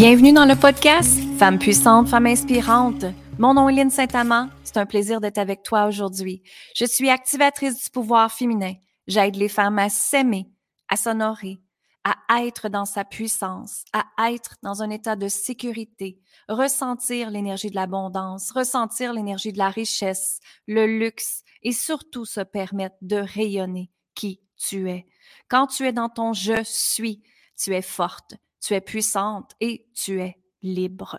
Bienvenue dans le podcast Femmes puissantes, femmes inspirantes. Mon nom est Lynne Saint-Amand. C'est un plaisir d'être avec toi aujourd'hui. Je suis activatrice du pouvoir féminin. J'aide les femmes à s'aimer, à s'honorer, à être dans sa puissance, à être dans un état de sécurité, ressentir l'énergie de l'abondance, ressentir l'énergie de la richesse, le luxe et surtout se permettre de rayonner qui tu es. Quand tu es dans ton je suis, tu es forte, tu es puissante et tu es libre.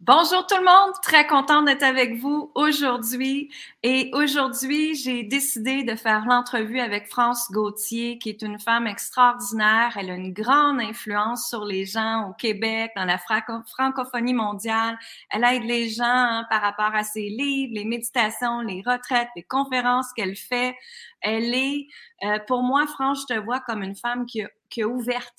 Bonjour tout le monde, très contente d'être avec vous aujourd'hui. Et aujourd'hui, j'ai décidé de faire l'entrevue avec France Gauthier, qui est une femme extraordinaire. Elle a une grande influence sur les gens au Québec, dans la francophonie mondiale. Elle aide les gens hein, par rapport à ses livres, les méditations, les retraites, les conférences qu'elle fait. Elle est, euh, pour moi, France, je te vois comme une femme qui a, qui a ouvert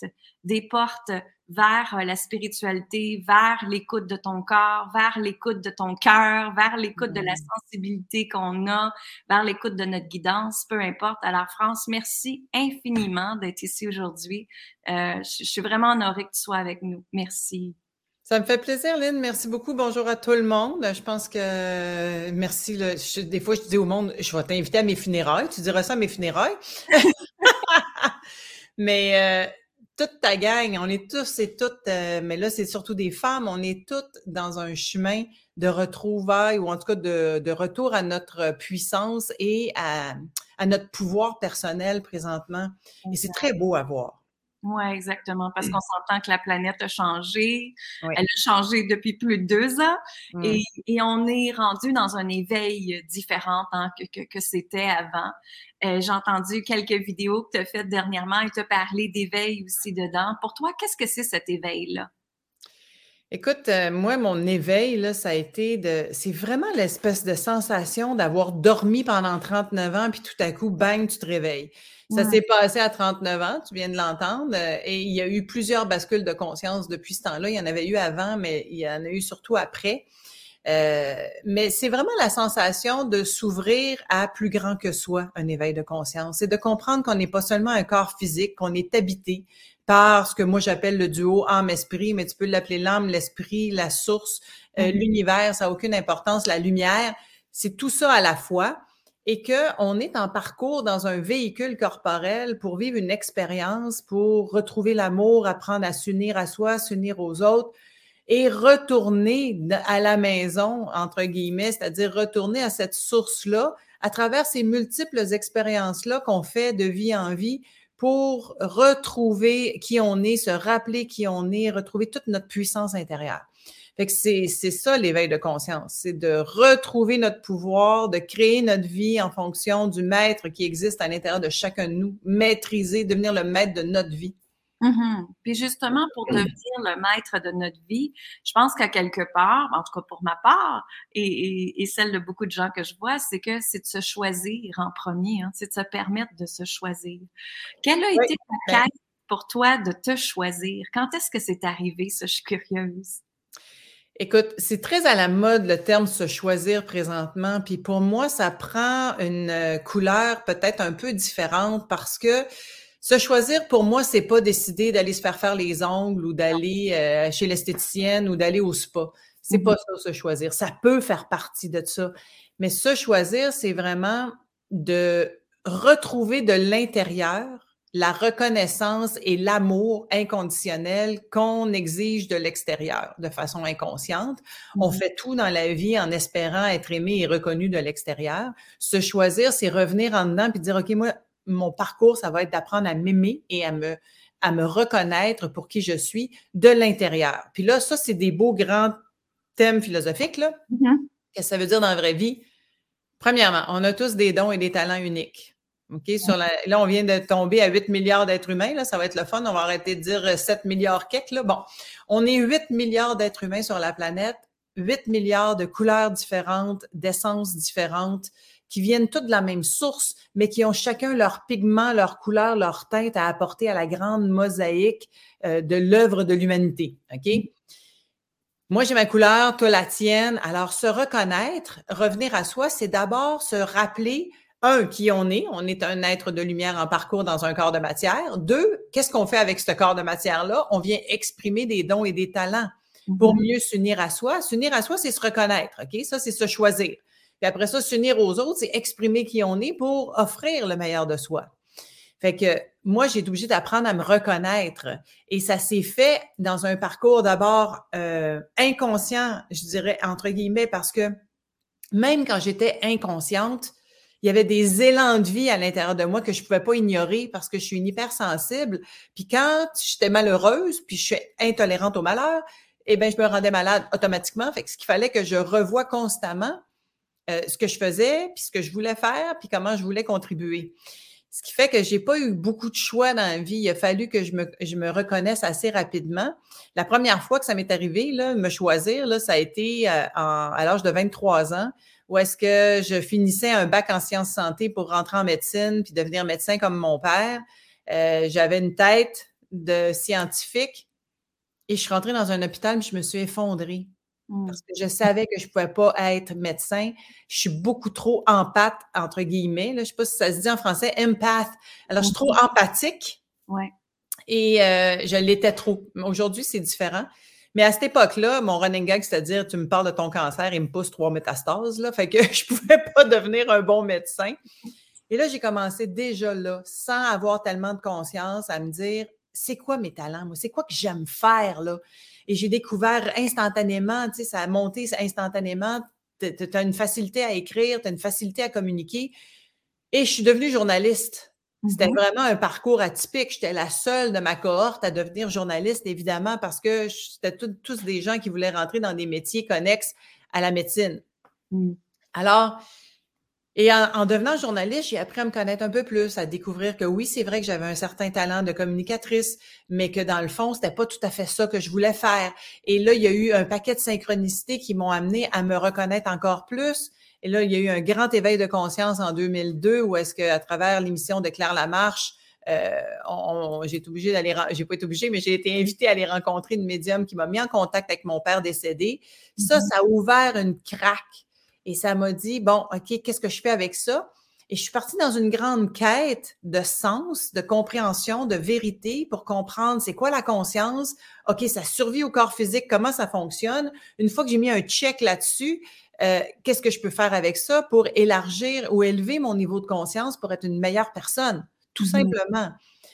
des portes vers euh, la spiritualité, vers l'écoute de ton corps, vers l'écoute de ton cœur, vers l'écoute de la mmh. sensibilité qu'on a, vers l'écoute de notre guidance, peu importe. Alors, France, merci infiniment d'être ici aujourd'hui. Euh, je, suis vraiment honorée que tu sois avec nous. Merci. Ça me fait plaisir, Lynn. Merci beaucoup. Bonjour à tout le monde. Je pense que merci. des fois, je dis au monde, je vais t'inviter à mes funérailles. Tu diras ça à mes funérailles. Mais euh, toute ta gang, on est tous et toutes, euh, mais là, c'est surtout des femmes, on est toutes dans un chemin de retrouvailles ou en tout cas de, retour à notre puissance et à, notre pouvoir personnel présentement. Et c'est très beau à voir. Oui, exactement, parce qu'on s'entend que la planète a changé. Elle a changé depuis plus de deux ans mmh. et, on est rendu dans un éveil différent hein, que, que c'était avant. Euh, j'ai entendu quelques vidéos que tu as faites dernièrement et tu as parlé d'éveil aussi dedans. Pour toi, qu'est-ce que c'est cet éveil-là? Écoute, euh, moi, mon éveil, là, ça a été de. C'est vraiment l'espèce de sensation d'avoir dormi pendant 39 ans, puis tout à coup, bang, tu te réveilles. Ça s'est passé à 39 ans, tu viens de l'entendre, euh, et il y a eu plusieurs bascules de conscience depuis ce temps-là. Il y en avait eu avant, mais il y en a eu surtout après. Euh, mais c'est vraiment la sensation de s'ouvrir à plus grand que soi, un éveil de conscience. C'est de comprendre qu'on n'est pas seulement un corps physique, qu'on est habité par ce que moi j'appelle le duo âme-esprit, mais tu peux l'appeler l'âme, l'esprit, la source, euh, mm-hmm. l'univers, ça n'a aucune importance, la lumière. C'est tout ça à la fois et qu'on est en parcours dans un véhicule corporel pour vivre une expérience, pour retrouver l'amour, apprendre à s'unir à soi, s'unir aux autres, et retourner à la maison, entre guillemets, c'est-à-dire retourner à cette source-là à travers ces multiples expériences-là qu'on fait de vie en vie pour retrouver qui on est, se rappeler qui on est, retrouver toute notre puissance intérieure. Fait que c'est, c'est ça l'éveil de conscience, c'est de retrouver notre pouvoir, de créer notre vie en fonction du maître qui existe à l'intérieur de chacun de nous, maîtriser, devenir le maître de notre vie. Mmh Puis justement, pour devenir le maître de notre vie, je pense qu'à quelque part, en tout cas pour ma part, et, celle de beaucoup de gens que je vois, c'est que c'est de se choisir en premier, hein, c'est de se permettre de se choisir. Quelle a été ta ben quête pour toi de te choisir? Quand est-ce que c'est arrivé, ça? Je suis curieuse. Écoute, c'est très à la mode le terme se choisir présentement. Puis pour moi, ça prend une euh, couleur peut-être un peu différente parce que se choisir, pour moi, c'est pas décider d'aller se faire faire les ongles ou d'aller euh, chez l'esthéticienne ou d'aller au spa. C'est pas mm-hmm. ça, se choisir. Ça peut faire partie de ça. Mais se choisir, c'est vraiment de retrouver de l'intérieur la reconnaissance et l'amour inconditionnel qu'on exige de l'extérieur de façon inconsciente. On mm-hmm. fait tout dans la vie en espérant être aimé et reconnu de l'extérieur. Se choisir, c'est revenir en dedans puis dire, OK, moi, mon parcours, ça va être d'apprendre à m'aimer et à me, à me reconnaître pour qui je suis de l'intérieur. Puis là, ça, c'est des beaux grands thèmes philosophiques. Là. Mm-hmm. Qu'est-ce que ça veut dire dans la vraie vie? Premièrement, on a tous des dons et des talents uniques. OK? Sur là, on vient de tomber à 8 milliards d'êtres humains. Là, ça va être le fun. On va arrêter de dire 7 milliards quelques. Là. Bon, on est 8 milliards d'êtres humains sur la planète, 8 milliards de couleurs différentes, d'essences différentes, qui viennent toutes de la même source, mais qui ont chacun leur pigment, leur couleur, leur teinte à apporter à la grande mosaïque euh, de l'œuvre de l'humanité. OK? Moi, j'ai ma couleur, toi la tienne. Alors, se reconnaître, revenir à soi, c'est d'abord se rappeler un, qui on est. On est un être de lumière en parcours dans un corps de matière. Deux, qu'est-ce qu'on fait avec ce corps de matière-là? On vient exprimer des dons et des talents pour mm-hmm. mieux s'unir à soi. S'unir à soi, c'est se reconnaître, OK? Ça, c'est se choisir. Puis après ça, s'unir aux autres, c'est exprimer qui on est pour offrir le meilleur de soi. Fait que moi, j'ai été obligée d'apprendre à me reconnaître. Et ça s'est fait dans un parcours d'abord euh, inconscient, je dirais, entre guillemets, parce que même quand j'étais inconsciente, il y avait des élans de vie à l'intérieur de moi que je pouvais pas ignorer parce que je suis une hypersensible. Puis quand j'étais malheureuse, puis je suis intolérante au malheur, eh bien, je me rendais malade automatiquement. Fait que ce qu'il fallait que je revoie constamment euh, ce que je faisais, puis ce que je voulais faire, puis comment je voulais contribuer. Ce qui fait que j'ai pas eu beaucoup de choix dans la vie. Il a fallu que je me, je me reconnaisse assez rapidement. La première fois que ça m'est arrivé, là, me choisir, là, ça a été euh, à l'âge de 23 ans où est-ce que je finissais un bac en sciences santé pour rentrer en médecine puis devenir médecin comme mon père. Euh, j'avais une tête de scientifique et je suis rentrée dans un hôpital, je me suis effondrée. Mmh. Parce que je savais que je ne pouvais pas être médecin. Je suis beaucoup trop empathe, entre guillemets. Là. Je ne sais pas si ça se dit en français, empath. Alors, je suis trop mmh. empathique. Ouais. Et euh, je l'étais trop. Aujourd'hui, c'est différent. Mais à cette époque-là, mon running gag, c'est-à-dire, tu me parles de ton cancer et me pousse trois métastases, là, fait que je ne pouvais pas devenir un bon médecin. Et là, j'ai commencé déjà là, sans avoir tellement de conscience, à me dire, c'est quoi mes talents, moi? C'est quoi que j'aime faire, là? Et j'ai découvert instantanément, tu sais, ça a monté instantanément. Tu as une facilité à écrire, tu as une facilité à communiquer. Et je suis devenue journaliste. C'était mm-hmm. vraiment un parcours atypique. J'étais la seule de ma cohorte à devenir journaliste, évidemment, parce que c'était tous des gens qui voulaient rentrer dans des métiers connexes à la médecine. Mm. Alors, et en, devenant journaliste, j'ai appris à me connaître un peu plus, à découvrir que oui, c'est vrai que j'avais un certain talent de communicatrice, mais que dans le fond, c'était pas tout à fait ça que je voulais faire. Et là, il y a eu un paquet de synchronicités qui m'ont amené à me reconnaître encore plus, et là, il y a eu un grand éveil de conscience en 2002 où est-ce qu'à travers l'émission de Claire Lamarche, euh, j'ai été obligée d'aller, j'ai pas été obligée, mais j'ai été invitée à aller rencontrer une médium qui m'a mis en contact avec mon père décédé. Ça, mm-hmm. ça a ouvert une craque et ça m'a dit, bon, OK, qu'est-ce que je fais avec ça? Et je suis partie dans une grande quête de sens, de compréhension, de vérité pour comprendre c'est quoi la conscience. OK, ça survit au corps physique, comment ça fonctionne? Une fois que j'ai mis un check là-dessus, euh, qu'est-ce que je peux faire avec ça pour élargir ou élever mon niveau de conscience pour être une meilleure personne, tout mmh simplement,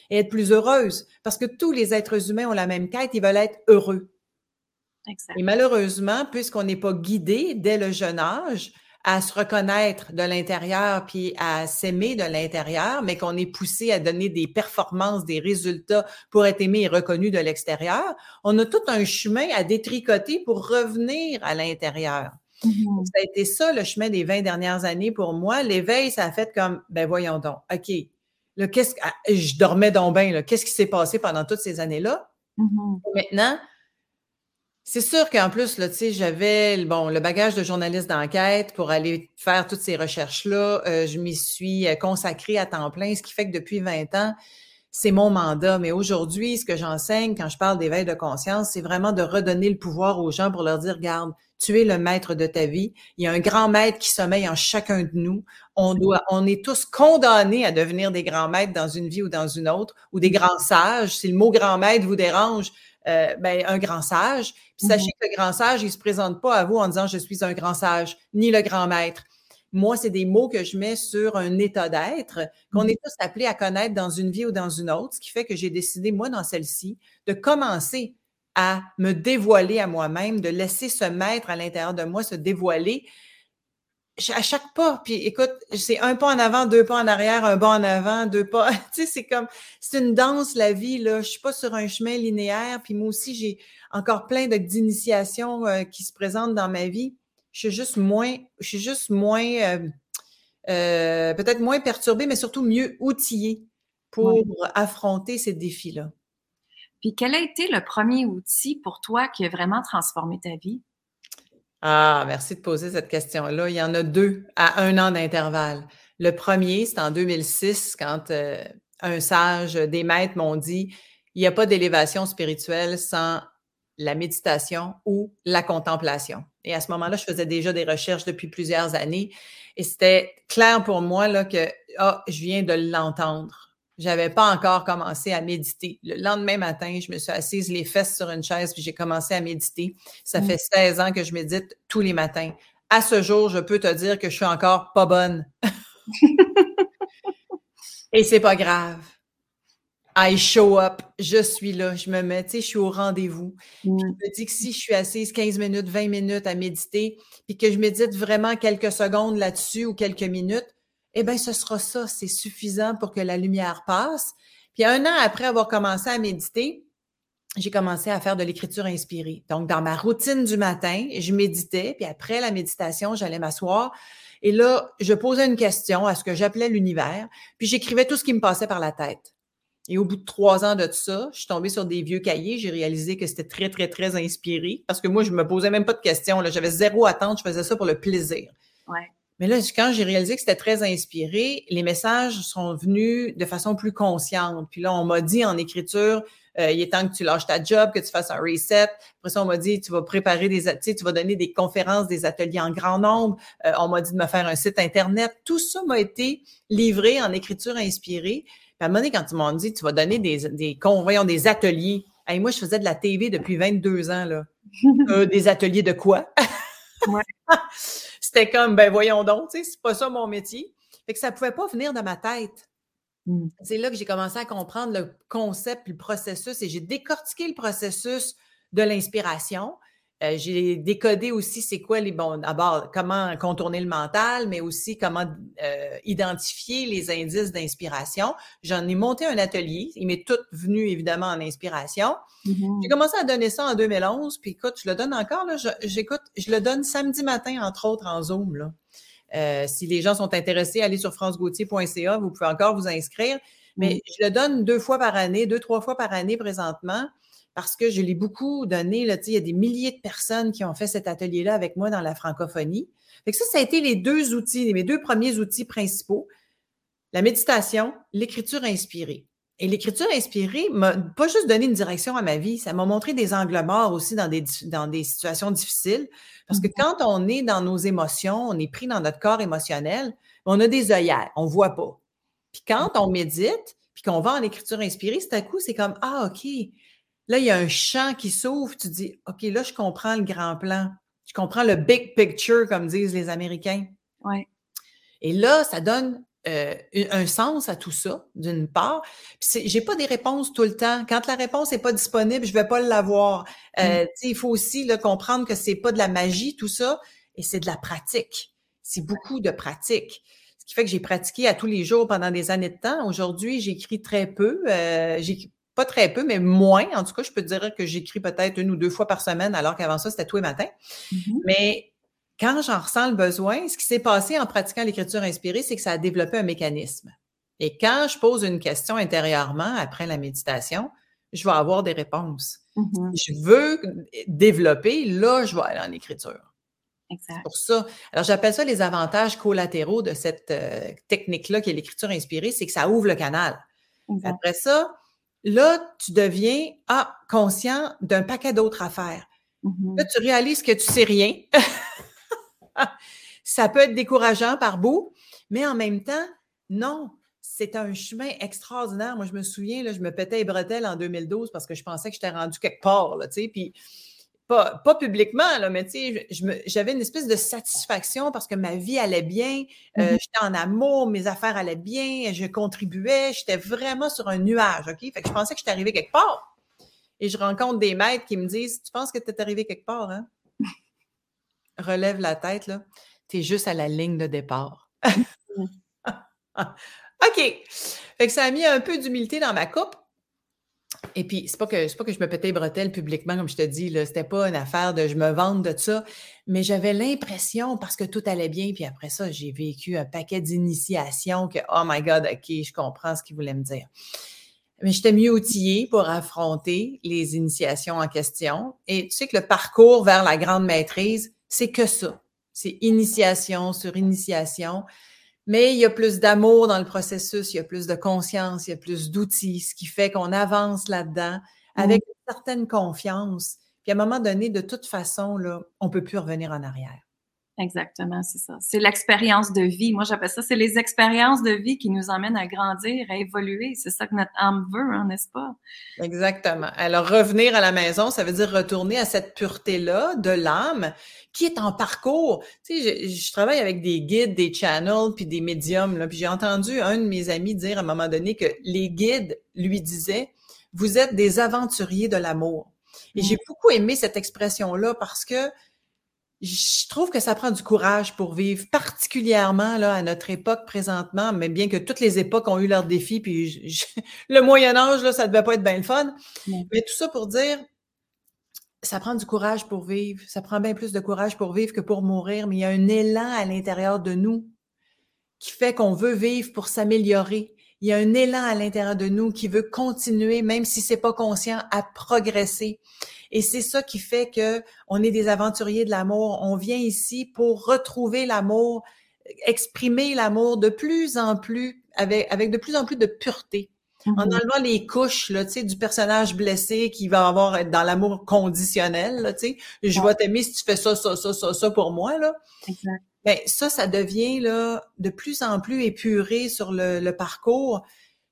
et être plus heureuse. Parce que tous les êtres humains ont la même quête, ils veulent être heureux. Et malheureusement, puisqu'on n'est pas guidé dès le jeune âge à se reconnaître de l'intérieur puis à s'aimer de l'intérieur, mais qu'on est poussé à donner des performances, des résultats pour être aimé et reconnu de l'extérieur, on a tout un chemin à détricoter pour revenir à l'intérieur. Mmh ça a été ça le chemin des 20 dernières années pour moi. L'éveil, ça a fait comme, ben voyons donc, OK, là, qu'est-ce ah, je dormais donc bien, qu'est-ce qui s'est passé pendant toutes ces années-là? Mmh maintenant, c'est sûr qu'en plus, là, j'avais bon, le bagage de journaliste d'enquête pour aller faire toutes ces recherches-là. Euh, je m'y suis euh, consacrée à temps plein, ce qui fait que depuis 20 ans, c'est mon mandat. Mais aujourd'hui, ce que j'enseigne quand je parle d'éveil de conscience, c'est vraiment de redonner le pouvoir aux gens pour leur dire, regarde, tu es le maître de ta vie. Il y a un grand maître qui sommeille en chacun de nous. On doit, on est tous condamnés à devenir des grands maîtres dans une vie ou dans une autre, ou des grands sages. Si le mot grand maître vous dérange, euh, ben, un grand sage. Puis sachez mmh que le grand sage, il ne se présente pas à vous en disant je suis un grand sage, ni le grand maître. Moi, c'est des mots que je mets sur un état d'être qu'on mmh est tous appelés à connaître dans une vie ou dans une autre, ce qui fait que j'ai décidé, moi, dans celle-ci, de commencer à me dévoiler à moi-même, de laisser ce maître à l'intérieur de moi se dévoiler à chaque pas. Puis écoute, c'est un pas en avant, deux pas en arrière, un pas en avant, deux pas. tu sais, c'est comme, c'est une danse, la vie, là. Je suis pas sur un chemin linéaire. Puis moi aussi, j'ai encore plein d'initiations euh, qui se présentent dans ma vie. Je suis juste moins, je suis juste moins, euh, euh, peut-être moins perturbé, mais surtout mieux outillé pour affronter ces défis-là. Puis quel a été le premier outil pour toi qui a vraiment transformé ta vie? Ah, merci de poser cette question-là. Il y en a deux à un an d'intervalle. Le premier, c'est en 2006, quand euh, un sage, des maîtres m'ont dit, il n'y a pas d'élévation spirituelle sans la méditation ou la contemplation. Et à ce moment-là, je faisais déjà des recherches depuis plusieurs années et c'était clair pour moi là, que ah, je viens de l'entendre. J'avais pas encore commencé à méditer. Le lendemain matin, je me suis assise les fesses sur une chaise puis j'ai commencé à méditer. Ça mmh. fait 16 ans que je médite tous les matins. À ce jour, je peux te dire que je suis encore pas bonne. et c'est pas grave. I show up, je suis là, je me mets, tu sais, je suis au rendez-vous. Je me dis que si je suis assise 15 minutes, 20 minutes à méditer, puis que je médite vraiment quelques secondes là-dessus ou quelques minutes, eh bien, ce sera ça, c'est suffisant pour que la lumière passe. Puis un an après avoir commencé à méditer, j'ai commencé à faire de l'écriture inspirée. Donc, dans ma routine du matin, je méditais, puis après la méditation, j'allais m'asseoir. Et là, je posais une question à ce que j'appelais l'univers, puis j'écrivais tout ce qui me passait par la tête. Et au bout de trois ans de tout ça, je suis tombée sur des vieux cahiers. J'ai réalisé que c'était très, très, très inspiré. Parce que moi, je me posais même pas de questions. J'avais zéro attente. Je faisais ça pour le plaisir. Ouais. Mais là, quand j'ai réalisé que c'était très inspiré, les messages sont venus de façon plus consciente. Puis là, on m'a dit en écriture, euh, il est temps que tu lâches ta job, que tu fasses un reset. Après ça, on m'a dit, tu vas préparer des, tu, tu vas donner des conférences, des ateliers en grand nombre. Euh, on m'a dit de me faire un site Internet. Tout ça m'a été livré en écriture inspirée à un moment donné, quand tu m'as dit, tu vas donner des, des, des ateliers. et moi, je faisais de la TV depuis 22 ans, là. Euh, des ateliers de quoi? C'était comme, ben voyons donc, tu sais, c'est pas ça mon métier. Fait que ça pouvait pas venir de ma tête. Mm. C'est là que j'ai commencé à comprendre le concept, le processus, et j'ai décortiqué le processus de l'inspiration. Euh, j'ai décodé aussi c'est quoi les bons, d'abord comment contourner le mental, mais aussi comment euh, identifier les indices d'inspiration. J'en ai monté un atelier. Il m'est tout venu évidemment en inspiration. Mm-hmm. J'ai commencé à donner ça en 2011, puis écoute, je le donne encore. Là, j'écoute, je le donne samedi matin entre autres en Zoom. Là. Euh, si les gens sont intéressés, allez sur francegautier.ca, vous pouvez encore vous inscrire. Mais mm. je le donne deux fois par année, deux, trois fois par année présentement parce que je l'ai beaucoup donné. Là, il y a des milliers de personnes qui ont fait cet atelier-là avec moi dans la francophonie. Fait ça, ça a été les deux outils, mes deux premiers outils principaux. La méditation, l'écriture inspirée. Et l'écriture inspirée m'a pas juste donné une direction à ma vie, ça m'a montré des angles morts aussi dans des, dans des situations difficiles. Parce que mmh quand on est dans nos émotions, on est pris dans notre corps émotionnel, on a des œillères, on voit pas. Puis quand on médite, puis qu'on va en écriture inspirée, c'est à coup, c'est comme, ah, OK, Là, il y a un champ qui s'ouvre, tu dis, OK, là, je comprends le grand plan. Je comprends le big picture, comme disent les Américains. Ouais. Et là, ça donne euh, un sens à tout ça, d'une part. Puis j'ai pas des réponses tout le temps. Quand la réponse n'est pas disponible, je vais pas l'avoir. Euh, mm. Il faut aussi là, comprendre que c'est pas de la magie, tout ça, et c'est de la pratique. C'est beaucoup de pratique. Ce qui fait que j'ai pratiqué à tous les jours pendant des années de temps. Aujourd'hui, j'écris très peu. Euh, pas très peu, mais moins. En tout cas, je peux te dire que j'écris peut-être une ou deux fois par semaine, alors qu'avant ça, c'était tous les matins. Mm-hmm. Mais quand j'en ressens le besoin, ce qui s'est passé en pratiquant l'écriture inspirée, c'est que ça a développé un mécanisme. Et quand je pose une question intérieurement après la méditation, je vais avoir des réponses. Mm-hmm. Je veux développer, là, je vais aller en écriture. Exact. Pour ça. Alors, j'appelle ça les avantages collatéraux de cette euh, technique-là qui est l'écriture inspirée, c'est que ça ouvre le canal. Après ça, Là, tu deviens ah, conscient d'un paquet d'autres affaires. Mm-hmm. Là, tu réalises que tu sais rien. ça peut être décourageant par bout, mais en même temps, non. C'est un chemin extraordinaire. Moi, je me souviens, là, je me pétais les bretelles en 2012 parce que je pensais que j'étais rendu quelque part. Là, puis pas, publiquement, là, mais j'avais une espèce de satisfaction parce que ma vie allait bien, euh, mmh j'étais en amour, mes affaires allaient bien, je contribuais, j'étais vraiment sur un nuage, OK? Fait que je pensais que j'étais arrivé quelque part. Et je rencontre des maîtres qui me disent Tu penses que tu es arrivé quelque part, hein? Relève la tête, là. Tu es juste à la ligne de départ. OK. Fait que ça a mis un peu d'humilité dans ma coupe. Et puis, c'est pas que pas que je me pétais les bretelles publiquement, comme je te dis, là. C'était pas une affaire de je me vante de ça. Mais j'avais l'impression, parce que tout allait bien, puis après ça, j'ai vécu un paquet d'initiations que, oh my God, OK, je comprends ce qu'il voulait me dire. Mais j'étais mieux outillée pour affronter les initiations en question. Et tu sais que le parcours vers la grande maîtrise, c'est que ça. C'est initiation sur initiation. Mais il y a plus d'amour dans le processus, il y a plus de conscience, il y a plus d'outils, ce qui fait qu'on avance là-dedans avec mmh. une certaine confiance. Puis à un moment donné, de toute façon, là, on ne peut plus revenir en arrière. Exactement, c'est ça. C'est l'expérience de vie. Moi, j'appelle ça, c'est les expériences de vie qui nous emmènent à grandir, à évoluer. C'est ça que notre âme veut, hein, n'est-ce pas? Exactement. Alors, revenir à la maison, ça veut dire retourner à cette pureté-là de l'âme qui est en parcours. Tu sais, je, travaille avec des guides, des channels, puis des médiums, là, puis j'ai entendu un de mes amis dire à un moment donné que les guides lui disaient, vous êtes des aventuriers de l'amour. Et j'ai mmh. beaucoup aimé cette expression-là parce que je trouve que ça prend du courage pour vivre, particulièrement là, à notre époque présentement, mais bien que toutes les époques ont eu leurs défis, puis le Moyen Âge, là, ça devait pas être bien le fun. Mais tout ça pour dire, ça prend du courage pour vivre. Ça prend bien plus de courage pour vivre que pour mourir, mais il y a un élan à l'intérieur de nous qui fait qu'on veut vivre pour s'améliorer. Il y a un élan à l'intérieur de nous qui veut continuer, même si c'est pas conscient, à progresser. Et c'est ça qui fait que on est des aventuriers de l'amour. On vient ici pour retrouver l'amour, exprimer l'amour de plus en plus, avec, avec de plus en plus de pureté. En mm-hmm. enlevant les couches là, du personnage blessé qui va avoir être dans l'amour conditionnel. Là, je vais t'aimer si tu fais ça, ça, ça, ça, ça pour moi. Là. Exact. Ben, ça, ça devient là, de plus en plus épuré sur le, le parcours.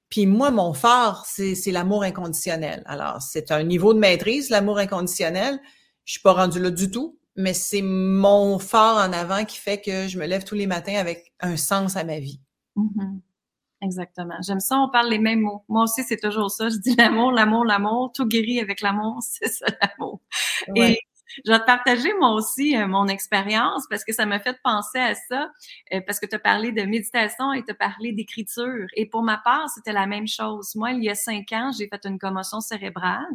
Puis moi, mon phare, c'est l'amour inconditionnel. Alors, c'est un niveau de maîtrise, l'amour inconditionnel. Je suis pas rendue là du tout, mais c'est mon phare en avant qui fait que je me lève tous les matins avec un sens à ma vie. Mm-hmm. Exactement. J'aime ça, on parle les mêmes mots. Moi aussi, c'est toujours ça. Je dis l'amour, l'amour, l'amour. Tout guérit avec l'amour, c'est ça l'amour. Et je vais te partager moi aussi euh, mon expérience parce que ça m'a fait penser à ça, euh, parce que tu as parlé de méditation et tu as parlé d'écriture. Et pour ma part, c'était la même chose. Moi, il y a cinq ans, j'ai fait une commotion cérébrale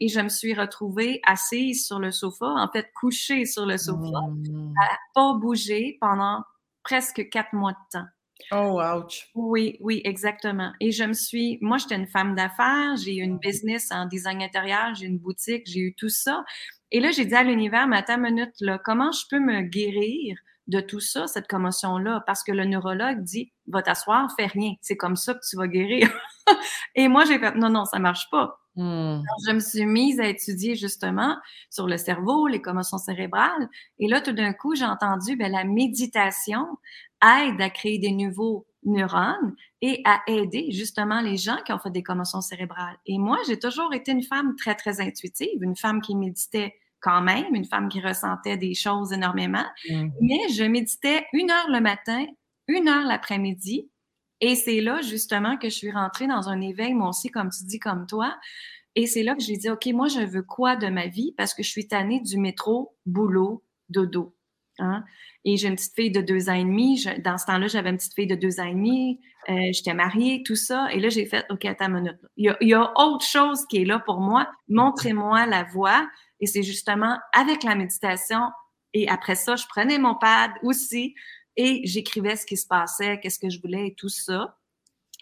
et je me suis retrouvée assise sur le sofa, en fait couchée sur le sofa, mmh. à pas bouger pendant presque quatre mois de temps. Oh, ouch. Oui, oui, exactement. Et je me suis, moi, j'étais une femme d'affaires, j'ai eu une mmh. business en design intérieur, j'ai une boutique, j'ai eu tout ça. Et là, j'ai dit à l'univers, mais attends une minute, là, comment je peux me guérir de tout ça, cette commotion-là? Parce que le neurologue dit, va t'asseoir, fais rien. C'est comme ça que tu vas guérir. Et moi, j'ai fait, non, non, ça marche pas. Hmm. je me suis mise à étudier justement sur le cerveau, les commotions cérébrales. Et là, tout d'un coup, j'ai entendu, ben, la méditation aide à créer des nouveaux neurones et à aider justement les gens qui ont fait des commotions cérébrales. Et moi, j'ai toujours été une femme très, très intuitive, une femme qui méditait quand même, une femme qui ressentait des choses énormément. Mmh. Mais je méditais une heure le matin, une heure l'après-midi. Et c'est là justement que je suis rentrée dans un éveil, moi aussi, comme tu dis, comme toi. Et c'est là que j'ai dit, OK, moi, je veux quoi de ma vie? Parce que je suis tannée du métro, boulot, dodo. Hein? Et j'ai une petite fille de deux ans et demi. dans ce temps-là, j'avais une petite fille de deux ans et demi. Euh, j'étais mariée, tout ça. Et là, j'ai fait, OK, attends une minute. Il y, a, autre chose qui est là pour moi. Montrez-moi la voie. Et c'est justement avec la méditation. Et après ça, je prenais mon pad aussi et j'écrivais ce qui se passait, qu'est-ce que je voulais et tout ça.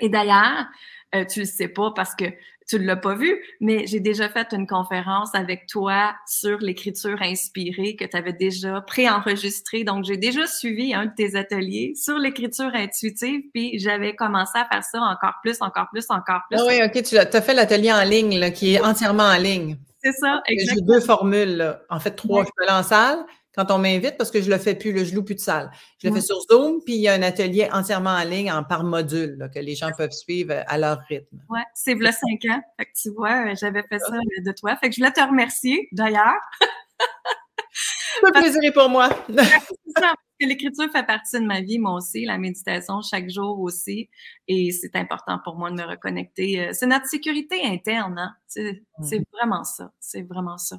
Et d'ailleurs, euh, tu le sais pas parce que tu l'as pas vu, mais j'ai déjà fait une conférence avec toi sur l'écriture inspirée que tu avais déjà préenregistrée. Donc, j'ai déjà suivi un de tes ateliers sur l'écriture intuitive, puis j'avais commencé à faire ça encore plus, encore plus, encore plus. Ah oui, OK, tu as, fait l'atelier en ligne, là, qui est entièrement en ligne. C'est ça, exactement. J'ai deux formules, en fait trois. Je peux aller en salle, quand on m'invite, parce que je le fais plus, je loue plus de salle. Je le fais sur Zoom, puis il y a un atelier entièrement en ligne, en par module, que les gens peuvent suivre euh, à leur rythme. Oui, c'est voilà cinq ans. Fait que tu vois, euh, j'avais fait ça euh, de toi. Fait que je voulais te remercier, d'ailleurs. Le plaisir pour moi. l'écriture fait partie de ma vie, moi aussi, la méditation chaque jour aussi. Et c'est important pour moi de me reconnecter. C'est notre sécurité interne, hein? C'est vraiment ça. C'est vraiment ça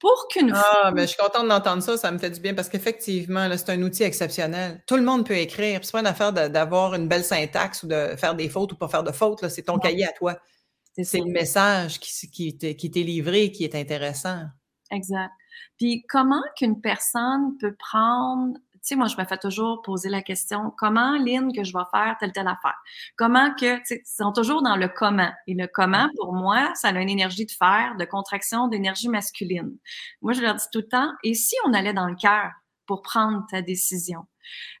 pour qu'une Ah, mais je suis contente d'entendre ça, ça me fait du bien parce qu'effectivement, c'est un outil exceptionnel. Tout le monde peut écrire. C'est pas une affaire d'avoir une belle syntaxe ou de faire des fautes ou pas faire de fautes. C'est ton cahier à toi. C'est le message qui, qui, qui t'est livré qui est intéressant. Exact. Puis comment qu'une personne peut prendre sais, moi, je me fais toujours poser la question, comment, Lynn, que je vais faire telle, telle affaire? Comment que, tu sais, sont toujours dans le comment. Et le comment, pour moi, ça a une énergie de faire, de contraction, d'énergie masculine. Moi, je leur dis tout le temps, et si on allait dans le cœur pour prendre ta décision?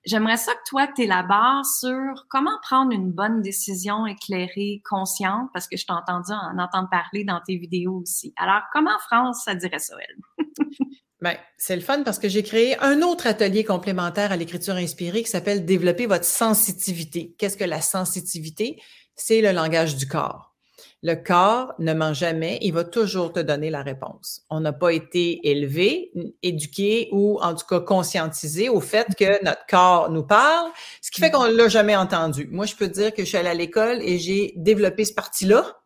J'aimerais ça que toi, tu élabores sur comment prendre une bonne décision éclairée, consciente, parce que je t'ai entendu en entendre parler dans tes vidéos aussi. Alors, comment France, ça dirait ça, elle? Bien, c'est le fun parce que j'ai créé un autre atelier complémentaire à l'écriture inspirée qui s'appelle Développer votre sensitivité. Qu'est-ce que la sensitivité? C'est le langage du corps. Le corps ne ment jamais, il va toujours te donner la réponse. On n'a pas été élevé, éduqué ou en tout cas conscientisé au fait que notre corps nous parle, ce qui fait qu'on ne l'a jamais entendu. Moi, je peux dire que je suis allée à l'école et j'ai développé ce parti-là.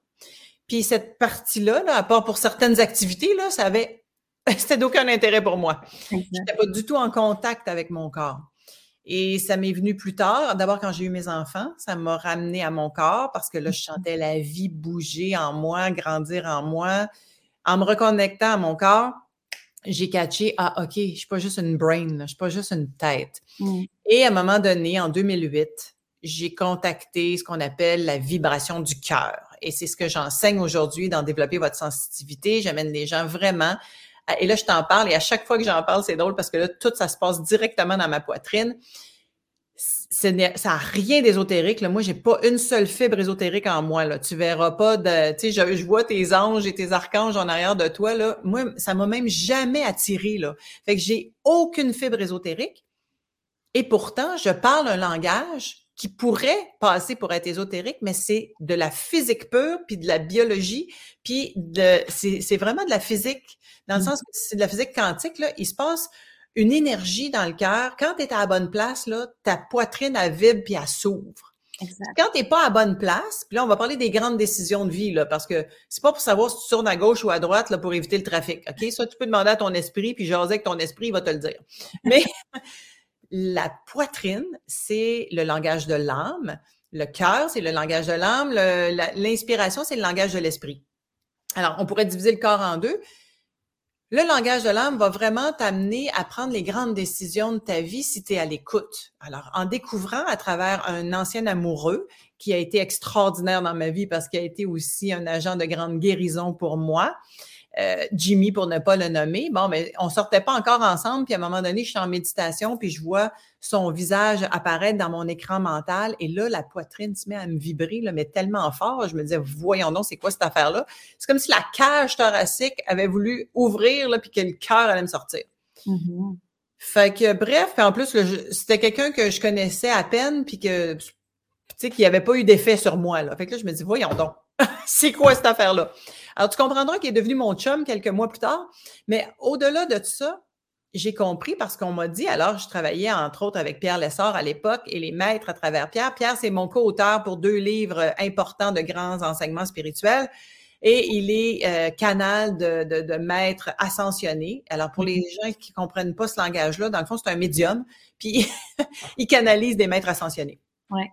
Puis cette partie-là, là, à part pour certaines activités, là, ça avait C'était d'aucun intérêt pour moi. Je n'étais pas du tout en contact avec mon corps. Et ça m'est venu plus tard. D'abord, quand j'ai eu mes enfants, ça m'a ramené à mon corps parce que là, je sentais la vie bouger en moi, grandir en moi. En me reconnectant à mon corps, j'ai catché, ah, OK, je suis pas juste une brain, je suis pas juste une tête. Mm. Et à un moment donné, en 2008, j'ai contacté ce qu'on appelle la vibration du cœur. Et c'est ce que j'enseigne aujourd'hui dans développer votre sensitivité. J'amène les gens vraiment et là, je t'en parle et à chaque fois que j'en parle, c'est drôle parce que là, tout ça se passe directement dans ma poitrine. ça n'a rien d'ésotérique. Moi, j'ai pas une seule fibre ésotérique en moi. Là. Tu verras pas de. Tu sais, je, vois tes anges et tes archanges en arrière de toi. Moi, ça m'a même jamais attiré. Fait que j'ai aucune fibre ésotérique. Et pourtant, je parle un langage qui pourrait passer pour être ésotérique, mais c'est de la physique pure, puis de la biologie, puis de, c'est, vraiment de la physique, dans le mmh. sens que c'est de la physique quantique, là, il se passe une énergie dans le cœur. Quand tu es à la bonne place, là, ta poitrine, elle vibre puis elle s'ouvre. Quand tu n'es pas à bonne place, puis là, on va parler des grandes décisions de vie, là, parce que c'est pas pour savoir si tu tournes à gauche ou à droite là, pour éviter le trafic. OK? Ça, tu peux demander à ton esprit, puis jaser avec ton esprit, il va te le dire. Mais la poitrine, c'est le langage de l'âme. Le cœur, c'est le langage de l'âme. L'inspiration, c'est le langage de l'esprit. Alors, on pourrait diviser le corps en deux. Le langage de l'âme va vraiment t'amener à prendre les grandes décisions de ta vie si tu es à l'écoute. Alors, en découvrant à travers un ancien amoureux qui a été extraordinaire dans ma vie parce qu'il a été aussi un agent de grande guérison pour moi, euh, Jimmy pour ne pas le nommer. Bon, mais on sortait pas encore ensemble, puis à un moment donné, je suis en méditation, puis je vois son visage apparaître dans mon écran mental, et là, la poitrine se met à me vibrer, là, mais tellement fort, je me disais, voyons donc, c'est quoi cette affaire-là? C'est comme si la cage thoracique avait voulu ouvrir, là, puis que le cœur allait me sortir. Mm-hmm. Fait que, bref, en plus, c'était quelqu'un que je connaissais à peine, puis que, tu sais, qui n'avait pas eu d'effet sur moi, là. Fait que là, je me dis, voyons donc, c'est quoi cette affaire-là? Alors, tu comprendras qu'il est devenu mon chum quelques mois plus tard. Mais au-delà de ça, j'ai compris parce qu'on m'a dit, alors je travaillais entre autres avec Pierre Lessard à l'époque et les maîtres à travers Pierre. Pierre, c'est mon co-auteur pour deux livres importants de grands enseignements spirituels et il est euh, canal de, de, maîtres ascensionnés. Alors, pour les mm-hmm. gens qui comprennent pas ce langage-là, dans le fond, c'est un médium, puis il canalise des maîtres ascensionnés. Ouais.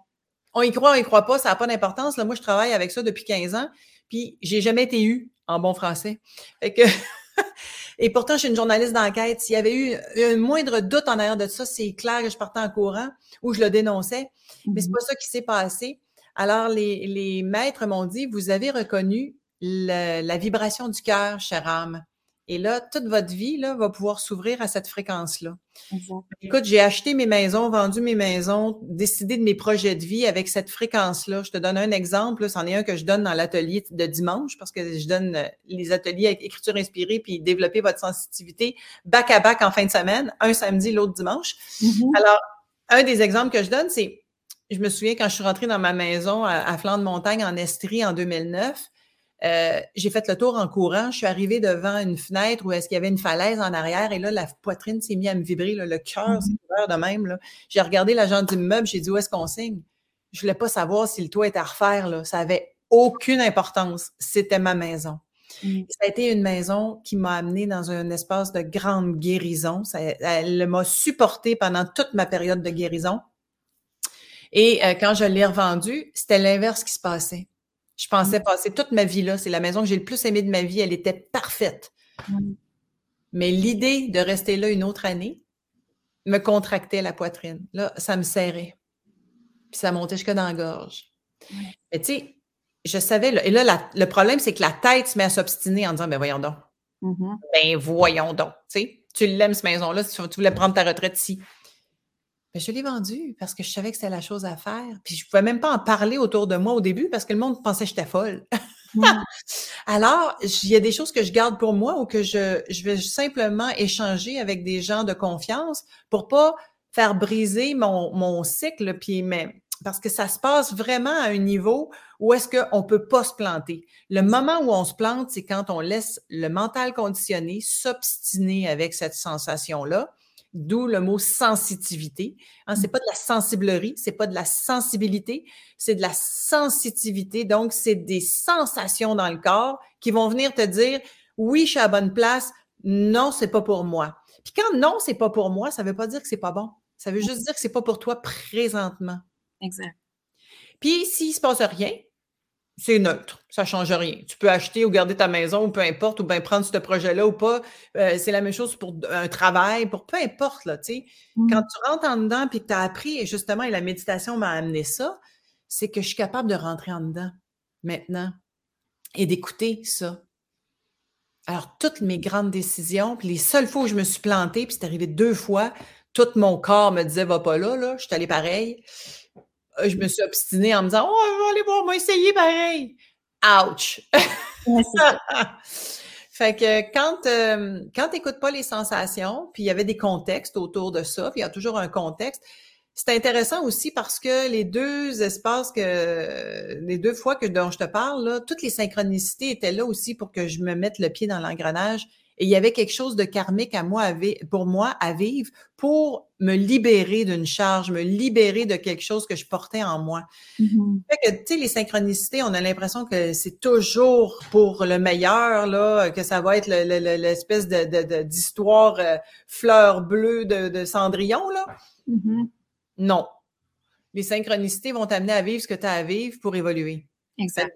On y croit, on y croit pas, ça n'a pas d'importance. Là, moi, je travaille avec ça depuis 15 ans. Puis j'ai jamais été eu en bon français. que Et pourtant, je suis une journaliste d'enquête. S'il y avait eu un moindre doute en arrière de ça, c'est clair que je partais en courant ou je le dénonçais. Mais c'est mmh pas ça qui s'est passé. Alors, les, les maîtres m'ont dit, vous avez reconnu la vibration du cœur, chère âme. Et là, toute votre vie là, va pouvoir s'ouvrir à cette fréquence-là. Écoute, j'ai acheté mes maisons, vendu mes maisons, décidé de mes projets de vie avec cette fréquence-là. Je te donne un exemple. C'en est un que je donne dans l'atelier de dimanche parce que je donne euh, les ateliers avec écriture inspirée puis développer votre sensitivité back à back en fin de semaine, un samedi, l'autre dimanche. Mm-hmm. Alors, un des exemples que je donne, c'est, je me souviens quand je suis rentrée dans ma maison à, à flanc de montagne en Estrie en 2009, euh, j'ai fait le tour en courant. Je suis arrivée devant une fenêtre où est-ce qu'il y avait une falaise en arrière et là, la poitrine s'est mise à me vibrer. le cœur mm-hmm. s'est ouvert de même. J'ai regardé l'agent d'immeuble, j'ai dit où est-ce qu'on signe? Je voulais pas savoir si le toit était à refaire. Là. Ça avait aucune importance. C'était ma maison. Mm. Ça a été une maison qui m'a amenée dans un espace de grande guérison. Ça, elle m'a supporté pendant toute ma période de guérison. Et euh, quand je l'ai revendue, c'était l'inverse qui se passait Je pensais passer toute ma vie là. C'est la maison que j'ai le plus aimée de ma vie. Elle était parfaite. Mais l'idée de rester là une autre année me contractait la poitrine. Là, ça me serrait. Puis ça montait jusque dans la gorge. Mais tu sais, je savais, et là, le problème, c'est que la tête se met à s'obstiner en disant, ben voyons donc. Mm-hmm. Ben voyons donc. Tu sais, tu l'aimes, cette maison-là, tu, voulais prendre ta retraite ici. Je l'ai vendue parce que je savais que c'était la chose à faire. Puis je ne pouvais même pas en parler autour de moi au début parce que le monde pensait que j'étais folle. Alors, il y a des choses que je garde pour moi ou que je, je vais simplement échanger avec des gens de confiance pour pas faire briser mon, mon cycle, puis mais, parce que ça se passe vraiment à un niveau où est-ce qu'on ne peut pas se planter. Le moment où on se plante, c'est quand on laisse le mental conditionné s'obstiner avec cette sensation-là d'où le mot sensitivité. Hein, c'est mmh. pas de la sensiblerie, c'est pas de la sensibilité, c'est de la sensitivité. Donc, c'est des sensations dans le corps qui vont venir te dire oui, je suis à la bonne place, non, c'est pas pour moi. Puis quand non, c'est pas pour moi, ça veut pas dire que c'est pas bon. Ça veut juste dire que c'est pas pour toi présentement. Exact. Puis s'il se passe rien, c'est neutre, ça ne change rien. Tu peux acheter ou garder ta maison ou peu importe, ou bien prendre ce projet-là ou pas. Euh, c'est la même chose pour un travail, pour peu importe, là, tu sais. Mmh. Quand tu rentres en dedans puis que tu as appris, et justement, et la méditation m'a amené ça, c'est que je suis capable de rentrer en dedans maintenant et d'écouter ça. Alors, toutes mes grandes décisions, puis les seules fois où je me suis plantée, puis c'est arrivé deux fois, tout mon corps me disait, va pas là, là, je suis allée pareil je me suis obstinée en me disant Oh, je vais aller voir, on va essayer pareil. Ouch! fait que quand, euh, quand tu n'écoutes pas les sensations, puis il y avait des contextes autour de ça, puis il y a toujours un contexte, c'est intéressant aussi parce que les deux espaces que les deux fois que dont je te parle, là, toutes les synchronicités étaient là aussi pour que je me mette le pied dans l'engrenage et il y avait quelque chose de karmique à moi, pour moi à vivre pour me libérer d'une charge, me libérer de quelque chose que je portais en moi. Mm-hmm. que, tu sais, les synchronicités, on a l'impression que c'est toujours pour le meilleur, là, que ça va être l'espèce de, d'histoire euh, fleur bleue de, Cendrillon, là. Mm-hmm. Non. Les synchronicités vont t'amener à vivre ce que tu as à vivre pour évoluer.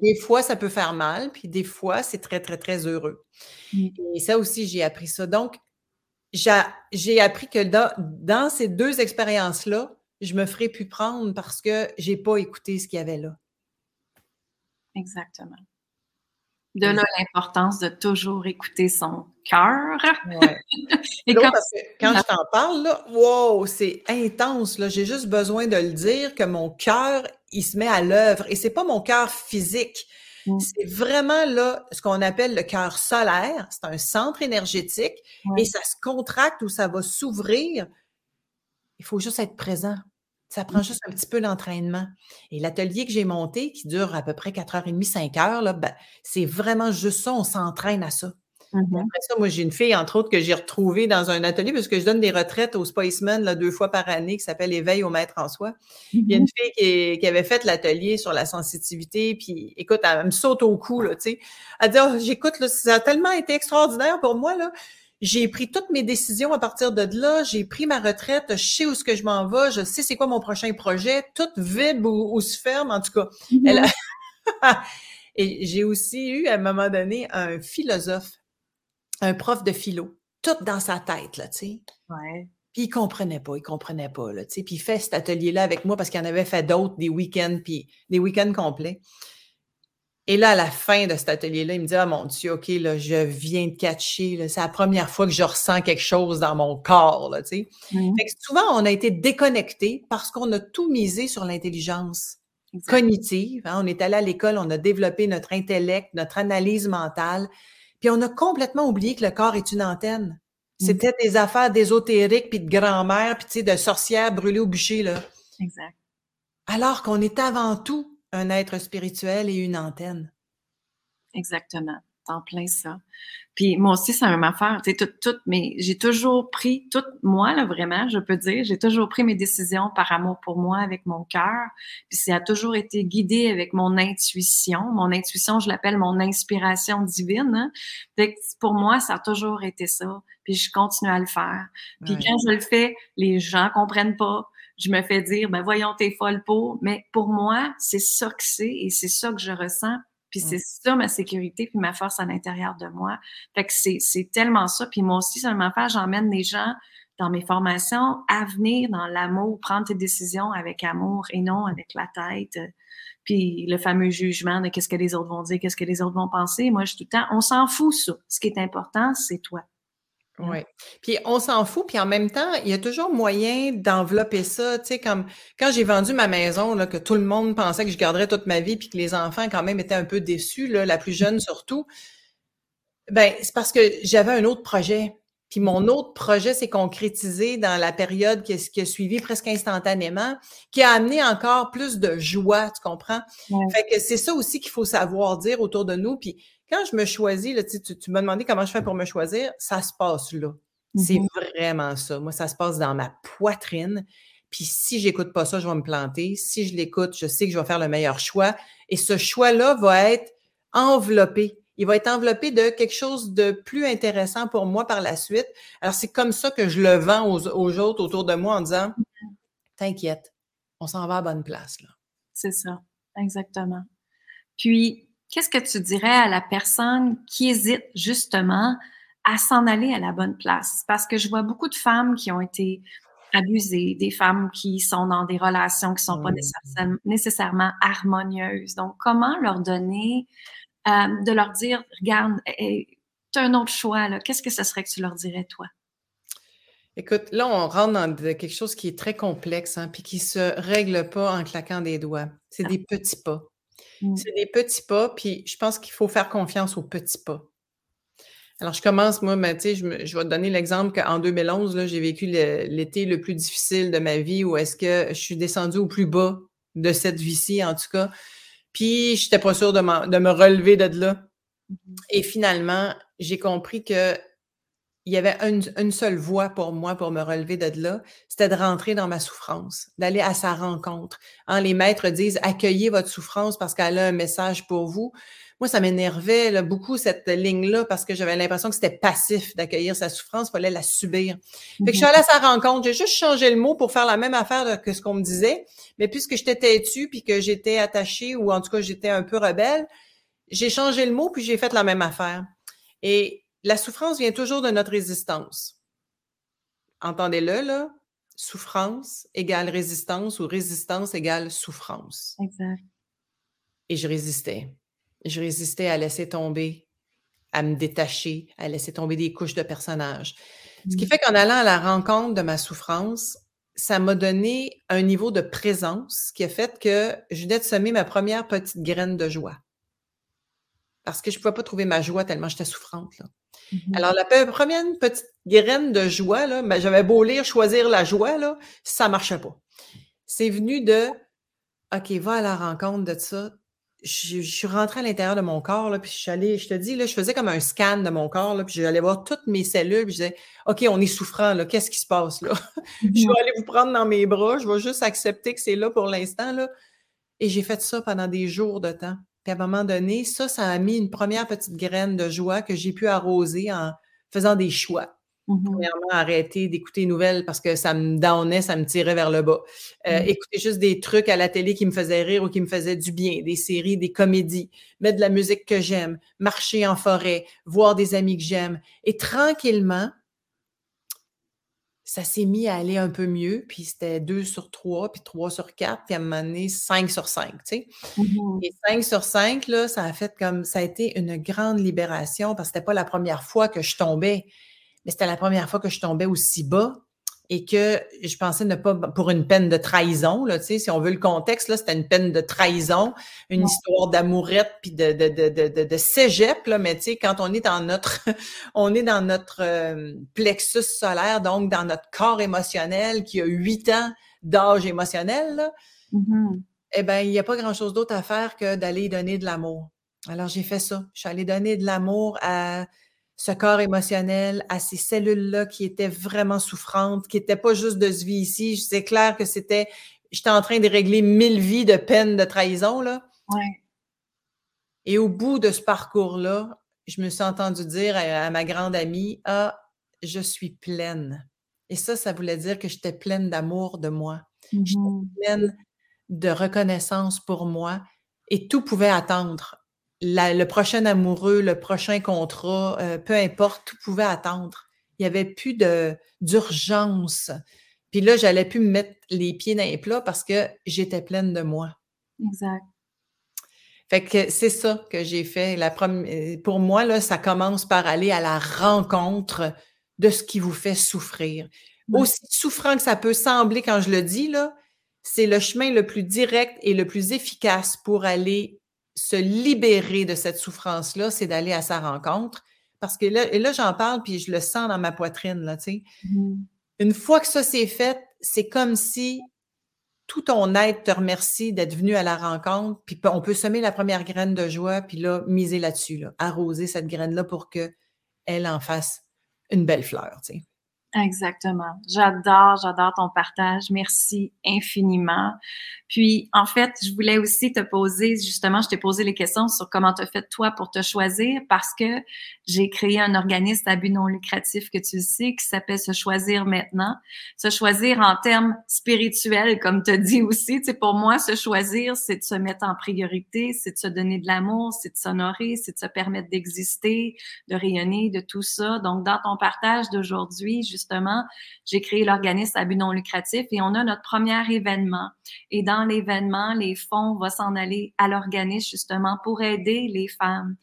Des fois, ça peut faire mal, puis des fois, c'est très, très, très heureux. Mmh. Et ça aussi, j'ai appris ça. Donc, j'ai appris que dans, ces deux expériences-là, je me ferai plus prendre parce que je n'ai pas écouté ce qu'il y avait là. Exactement. De là l'importance de toujours écouter son cœur. Et quand, quand je t'en parle, là, wow, c'est intense. J'ai juste besoin de le dire que mon cœur, il se met à l'œuvre. Et c'est pas mon cœur physique. Mm. C'est vraiment là ce qu'on appelle le cœur solaire. C'est un centre énergétique et ça se contracte ou ça va s'ouvrir. Il faut juste être présent. Ça prend mm. juste un petit peu d'entraînement. Et l'atelier que j'ai monté, qui dure à peu près 4h30, 5 heures, ben, c'est vraiment juste ça, on s'entraîne à ça. Mm-hmm. Après ça, moi, j'ai une fille, entre autres, que j'ai retrouvée dans un atelier, parce que je donne des retraites au Spiceman là, deux fois par année, qui s'appelle Éveil au maître en soi. Il y a une fille qui, avait fait l'atelier sur la sensitivité, puis écoute, elle me saute au cou, là, tu sais. Elle dit, oh, j'écoute, ça a tellement été extraordinaire pour moi, là. J'ai pris toutes mes décisions à partir de là. J'ai pris ma retraite. Je sais où ce que je m'en vais. Je sais c'est quoi mon prochain projet. Tout vibre ou, se ferme, en tout cas. Mm-hmm. Et j'ai aussi eu, à un moment donné, un philosophe, un prof de philo, tout dans sa tête, là, tu sais. Ouais. Puis il comprenait pas, il comprenait pas, là, tu sais. Puis il fait cet atelier-là avec moi parce qu'il en avait fait d'autres, des week-ends, puis des week-ends complets. Et là, à la fin de cet atelier-là, il me dit Ah mon Dieu, OK, là, je viens de catcher. C'est la première fois que je ressens quelque chose dans mon corps. Là, tu sais. Fait que souvent, on a été déconnecté parce qu'on a tout misé sur l'intelligence cognitive. Hein. On est allé à l'école, on a développé notre intellect, notre analyse mentale. Puis on a complètement oublié que le corps est une antenne. Mmh. C'était des affaires d'ésotérique, puis de grand-mère, puis tu sais, de sorcière brûlée au bûcher, là. Exact. Alors qu'on est avant tout un être spirituel et une antenne. Exactement. En plein ça. Puis moi aussi, c'est même affaire. Tu sais, tout, mais j'ai toujours pris, tout moi, là, vraiment, je peux dire, j'ai toujours pris mes décisions par amour pour moi, avec mon cœur. Puis ça a toujours été guidé avec mon intuition. Mon intuition, je l'appelle mon inspiration divine. Hein. Fait que pour moi, ça a toujours été ça. Puis je continue à le faire. Puis quand je le fais, les gens comprennent pas je me fais dire, ben voyons, t'es folle pour. Mais pour moi, c'est ça que c'est et c'est ça que je ressens Puis c'est ça ma sécurité, puis ma force à l'intérieur de moi. Fait que c'est tellement ça. Puis moi aussi, seulement faire, j'emmène les gens dans mes formations à venir dans l'amour, prendre tes décisions avec amour et non avec la tête. Puis le fameux jugement de qu'est-ce que les autres vont dire, qu'est-ce que les autres vont penser. Moi, je suis tout le temps, on s'en fout ça. Ce qui est important, c'est toi. Oui. Puis on s'en fout, puis en même temps, il y a toujours moyen d'envelopper ça. Tu sais, comme quand j'ai vendu ma maison, là, que tout le monde pensait que je garderais toute ma vie, puis que les enfants quand même étaient un peu déçus, là, la plus jeune surtout. Ben, c'est parce que j'avais un autre projet. Puis mon autre projet s'est concrétisé dans la période qui, qui, a suivi presque instantanément, qui a amené encore plus de joie, tu comprends? Fait que c'est ça aussi qu'il faut savoir dire autour de nous. Puis quand je me choisis, là, tu, tu m'as demandé comment je fais pour me choisir, ça se passe là. C'est mm-hmm. vraiment ça. Moi, ça se passe dans ma poitrine. Puis si j'écoute pas ça, je vais me planter. Si je l'écoute, je sais que je vais faire le meilleur choix. Et ce choix-là va être enveloppé il va être enveloppé de quelque chose de plus intéressant pour moi par la suite. Alors, c'est comme ça que je le vends aux, autres autour de moi en disant T'inquiète, on s'en va à bonne place. Là. C'est ça, exactement. Puis, qu'est-ce que tu dirais à la personne qui hésite justement à s'en aller à la bonne place? Parce que je vois beaucoup de femmes qui ont été abusées, des femmes qui sont dans des relations qui ne sont pas mmh. nécessairement harmonieuses. Donc, comment leur donner euh, de leur dire, regarde, tu as un autre choix, là. Qu'est-ce que ce serait que tu leur dirais, toi? Écoute, là, on rentre dans quelque chose qui est très complexe, hein, puis qui se règle pas en claquant des doigts. C'est des petits pas. Mmh. C'est des petits pas, puis je pense qu'il faut faire confiance aux petits pas. Alors, je commence, moi, mais, je, je vais te donner l'exemple qu'en 2011, j'ai vécu l'été le, plus difficile de ma vie où est-ce que je suis descendue au plus bas de cette vie-ci, en tout cas. Puis, je n'étais pas sûre de, me relever de là. Mm-hmm. Et finalement, j'ai compris que il y avait une, seule voie pour moi pour me relever de là, c'était de rentrer dans ma souffrance, d'aller à sa rencontre. Hein, les maîtres disent accueillez votre souffrance parce qu'elle a un message pour vous. Moi, ça m'énervait beaucoup cette ligne-là parce que j'avais l'impression que c'était passif d'accueillir sa souffrance, il fallait la subir. Fait que je suis mm-hmm. allée à sa rencontre, j'ai juste changé le mot pour faire la même affaire que ce qu'on me disait, mais puisque j'étais têtue puis que j'étais attachée ou en tout cas j'étais un peu rebelle, j'ai changé le mot puis j'ai fait la même affaire. Et la souffrance vient toujours de notre résistance. Entendez-le, là. Souffrance égale résistance ou résistance égale souffrance. Exact. Et je résistais. Je résistais à laisser tomber, à me détacher, à laisser tomber des couches de personnages. Ce qui mmh. fait qu'en allant à la rencontre de ma souffrance, ça m'a donné un niveau de présence qui a fait que je venais de semer ma première petite graine de joie. Parce que je ne pouvais pas trouver ma joie tellement j'étais souffrante. Mmh Alors, la première petite graine de joie, là, ben, j'avais beau lire Choisir la joie, là, ça ne marchait pas. C'est venu de OK, va à la rencontre de ça, je, suis rentrée à l'intérieur de mon corps, là, puis je suis allée, je te dis, là, je faisais comme un scan de mon corps, là, puis j'allais voir toutes mes cellules, puis je disais, OK, on est souffrant, là, qu'est-ce qui se passe, là? je vais mmh aller vous prendre dans mes bras, je vais juste accepter que c'est là pour l'instant, là. Et j'ai fait ça pendant des jours de temps. Puis à un moment donné, ça, ça a mis une première petite graine de joie que j'ai pu arroser en faisant des choix. Mmh Premièrement, arrêter d'écouter les nouvelles parce que ça me downait, ça me tirait vers le bas. Euh, mmh. Écouter juste des trucs à la télé qui me faisaient rire ou qui me faisaient du bien, des séries, des comédies, mettre de la musique que j'aime, marcher en forêt, voir des amis que j'aime. Et tranquillement, ça s'est mis à aller un peu mieux, puis c'était 2 sur 3, puis 3 sur 4, puis à un moment donné, 5 sur 5, tu sais. Mmh Et 5 sur 5, là, ça a fait comme, ça a été une grande libération parce que c'était pas la première fois que je tombais mais c'était la première fois que je tombais aussi bas et que je pensais ne pas, pour une peine de trahison, là, tu sais, si on veut le contexte, là, c'était une peine de trahison, une histoire d'amourette puis de, de, de, de, cégep, là, mais tu sais, quand on est dans notre, on est dans notre euh, plexus solaire, donc dans notre corps émotionnel qui a huit ans d'âge émotionnel, là, mm-hmm. eh ben, il n'y a pas grand-chose d'autre à faire que d'aller donner de l'amour. Alors, j'ai fait ça. Je suis allée donner de l'amour à ce corps émotionnel, à ces cellules-là qui étaient vraiment souffrantes, qui n'étaient pas juste de ce vie ici. C'est clair que c'était, j'étais en train de régler mille vies de peine de trahison, là. Et au bout de ce parcours-là, je me suis entendue dire à, ma grande amie, ah, je suis pleine. Et ça, ça voulait dire que j'étais pleine d'amour de moi. J'étais mmh pleine de reconnaissance pour moi et tout pouvait attendre le prochain amoureux, le prochain contrat, euh, peu importe, tout pouvait attendre. Il n'y avait plus d'urgence. Puis là, j'allais plus me mettre les pieds dans les plats parce que j'étais pleine de moi. Exact. Fait que c'est ça que j'ai fait. La première, pour moi, là, ça commence par aller à la rencontre de ce qui vous fait souffrir. Aussi souffrant que ça peut sembler quand je le dis, là, c'est le chemin le plus direct et le plus efficace pour aller se libérer de cette souffrance-là, c'est d'aller à sa rencontre. Parce que là, et là, j'en parle, puis je le sens dans ma poitrine, là, tu sais. Mmh. Une fois que ça c'est fait, c'est comme si tout ton être te remercie d'être venu à la rencontre, puis on peut semer la première graine de joie, puis là, miser là-dessus, là, arroser cette graine-là pour qu'elle en fasse une belle fleur, tu sais. Exactement. J'adore, j'adore ton partage. Merci infiniment. Puis, en fait, je voulais aussi te poser, justement, je t'ai posé les questions sur comment as fait toi pour te choisir parce que j'ai créé un organisme à but non lucratif que tu sais qui s'appelle Se choisir maintenant. Se choisir en termes spirituels, comme tu dit aussi. Tu pour moi, se choisir, c'est de se mettre en priorité, c'est de se donner de l'amour, c'est de s'honorer, c'est de se permettre d'exister, de rayonner, de tout ça. Donc, dans ton partage d'aujourd'hui, justement, j'ai créé l'organisme à but non lucratif et on a notre premier événement. Et dans l'événement, les fonds vont s'en aller à l'organisme justement pour aider les femmes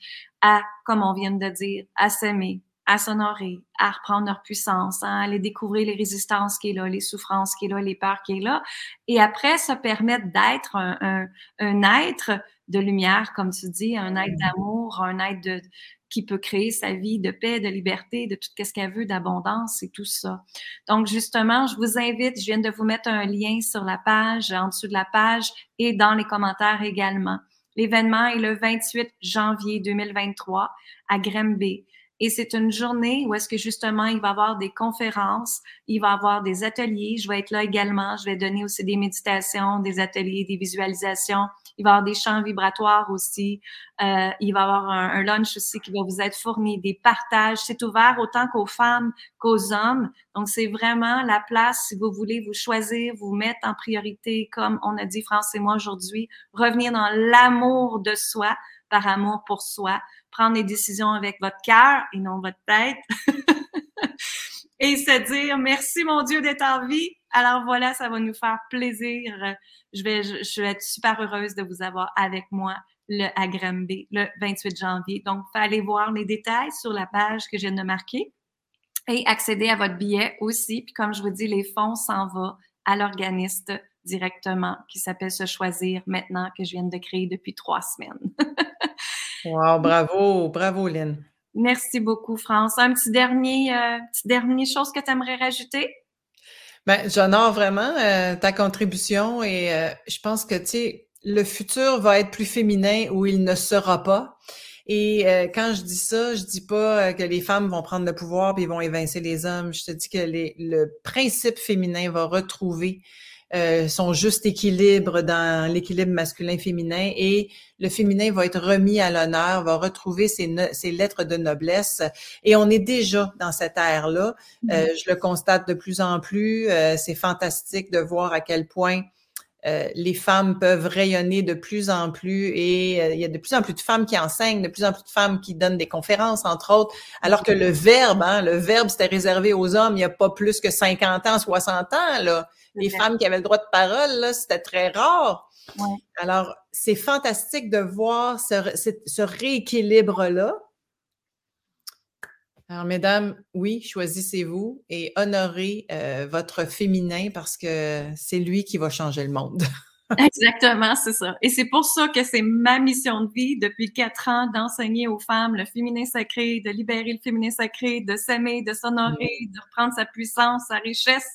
à, comme on vient de dire, à s'aimer, à s'honorer, à reprendre leur puissance, à aller découvrir les résistances qui est là, les souffrances qui est là, les peurs qui est là, et après se permettre d'être un, être de lumière, comme tu dis, un être d'amour, un être de, qui peut créer sa vie de paix, de liberté, de tout ce qu'elle veut, d'abondance et tout ça. Donc, justement, je vous invite, je viens de vous mettre un lien sur la page, en dessous de la page et dans les commentaires également. L'événement est le 28 janvier 2023 à Grimby. Et c'est une journée où est-ce que justement, il va y avoir des conférences, il va y avoir des ateliers. Je vais être là également. Je vais donner aussi des méditations, des ateliers, des visualisations. Il va y avoir des champs vibratoires aussi. Euh, il va y avoir un, lunch aussi qui va vous être fourni, des partages. C'est ouvert autant qu'aux femmes qu'aux hommes. Donc, c'est vraiment la place, si vous voulez vous choisir, vous mettre en priorité, comme on a dit France et moi aujourd'hui, revenir dans l'amour de soi par amour pour soi, prendre des décisions avec votre cœur et non votre tête. et se dire merci mon Dieu d'être en vie. Alors voilà, ça va nous faire plaisir. Je vais, je, vais être super heureuse de vous avoir avec moi le, à Granby le 28 janvier. Donc, allez voir les détails sur la page que je viens de marquer et accéder à votre billet aussi. Puis comme je vous dis, les fonds s'en vont à l'organiste directement qui s'appelle Se choisir maintenant que je viens de créer depuis trois semaines. wow, bravo, bravo Lynn. Merci beaucoup, France. Un petit dernier, euh, petit dernier chose que tu aimerais rajouter? Ben, j'honore vraiment euh, ta contribution et euh, je pense que, tu sais, le futur va être plus féminin ou il ne sera pas. Et quand je dis ça, je dis pas que les femmes vont prendre le pouvoir et vont évincer les hommes. Je te dis que les, le principe féminin va retrouver euh, son juste équilibre dans l'équilibre masculin-féminin et le féminin va être remis à l'honneur, va retrouver ses, ses, lettres de noblesse. Et on est déjà dans cette ère-là. Euh, mm-hmm. je le constate de plus en plus. Euh, c'est fantastique de voir à quel point euh, les femmes peuvent rayonner de plus en plus et euh, il y a de plus en plus de femmes qui enseignent, de plus en plus de femmes qui donnent des conférences, entre autres, alors que le verbe, hein, le verbe, c'était réservé aux hommes il n'y a pas plus que 50 ans, 60 ans. Là. Les femmes qui avaient le droit de parole, c'était très rare. Alors, c'est fantastique de voir ce, ce rééquilibre-là alors, mesdames, oui, choisissez-vous et honorez euh, votre féminin parce que c'est lui qui va changer le monde. Exactement, c'est ça. Et c'est pour ça que c'est ma mission de vie depuis quatre ans d'enseigner aux femmes le féminin sacré, de libérer le féminin sacré, de s'aimer, de s'honorer, de reprendre sa puissance, sa richesse.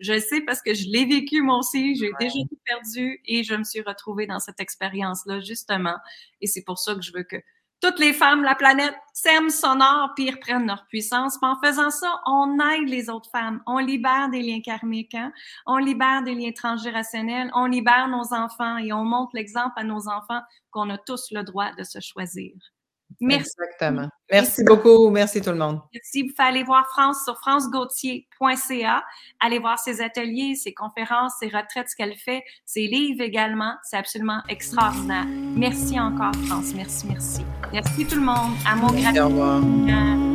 Je sais parce que je l'ai vécu moi aussi, j'ai déjà tout perdu et je me suis retrouvée dans cette expérience-là justement. Et c'est pour ça que je veux que toutes les femmes, la planète, s'aiment, s'honorent, puis reprennent leur puissance. Puis en faisant ça, on aide les autres femmes. On libère des liens karmiques, hein? on libère des liens transgénérationnels, on libère nos enfants et on montre l'exemple à nos enfants qu'on a tous le droit de se choisir. Merci. Exactement. Merci beaucoup. Merci tout le monde. Merci. Vous pouvez aller voir France sur francegauthier.ca. Allez voir ses ateliers, ses conférences, ses retraites, ce qu'elle fait, ses livres également. C'est absolument extraordinaire. Merci encore, France. Merci, merci. Merci tout le monde. À mon Au revoir.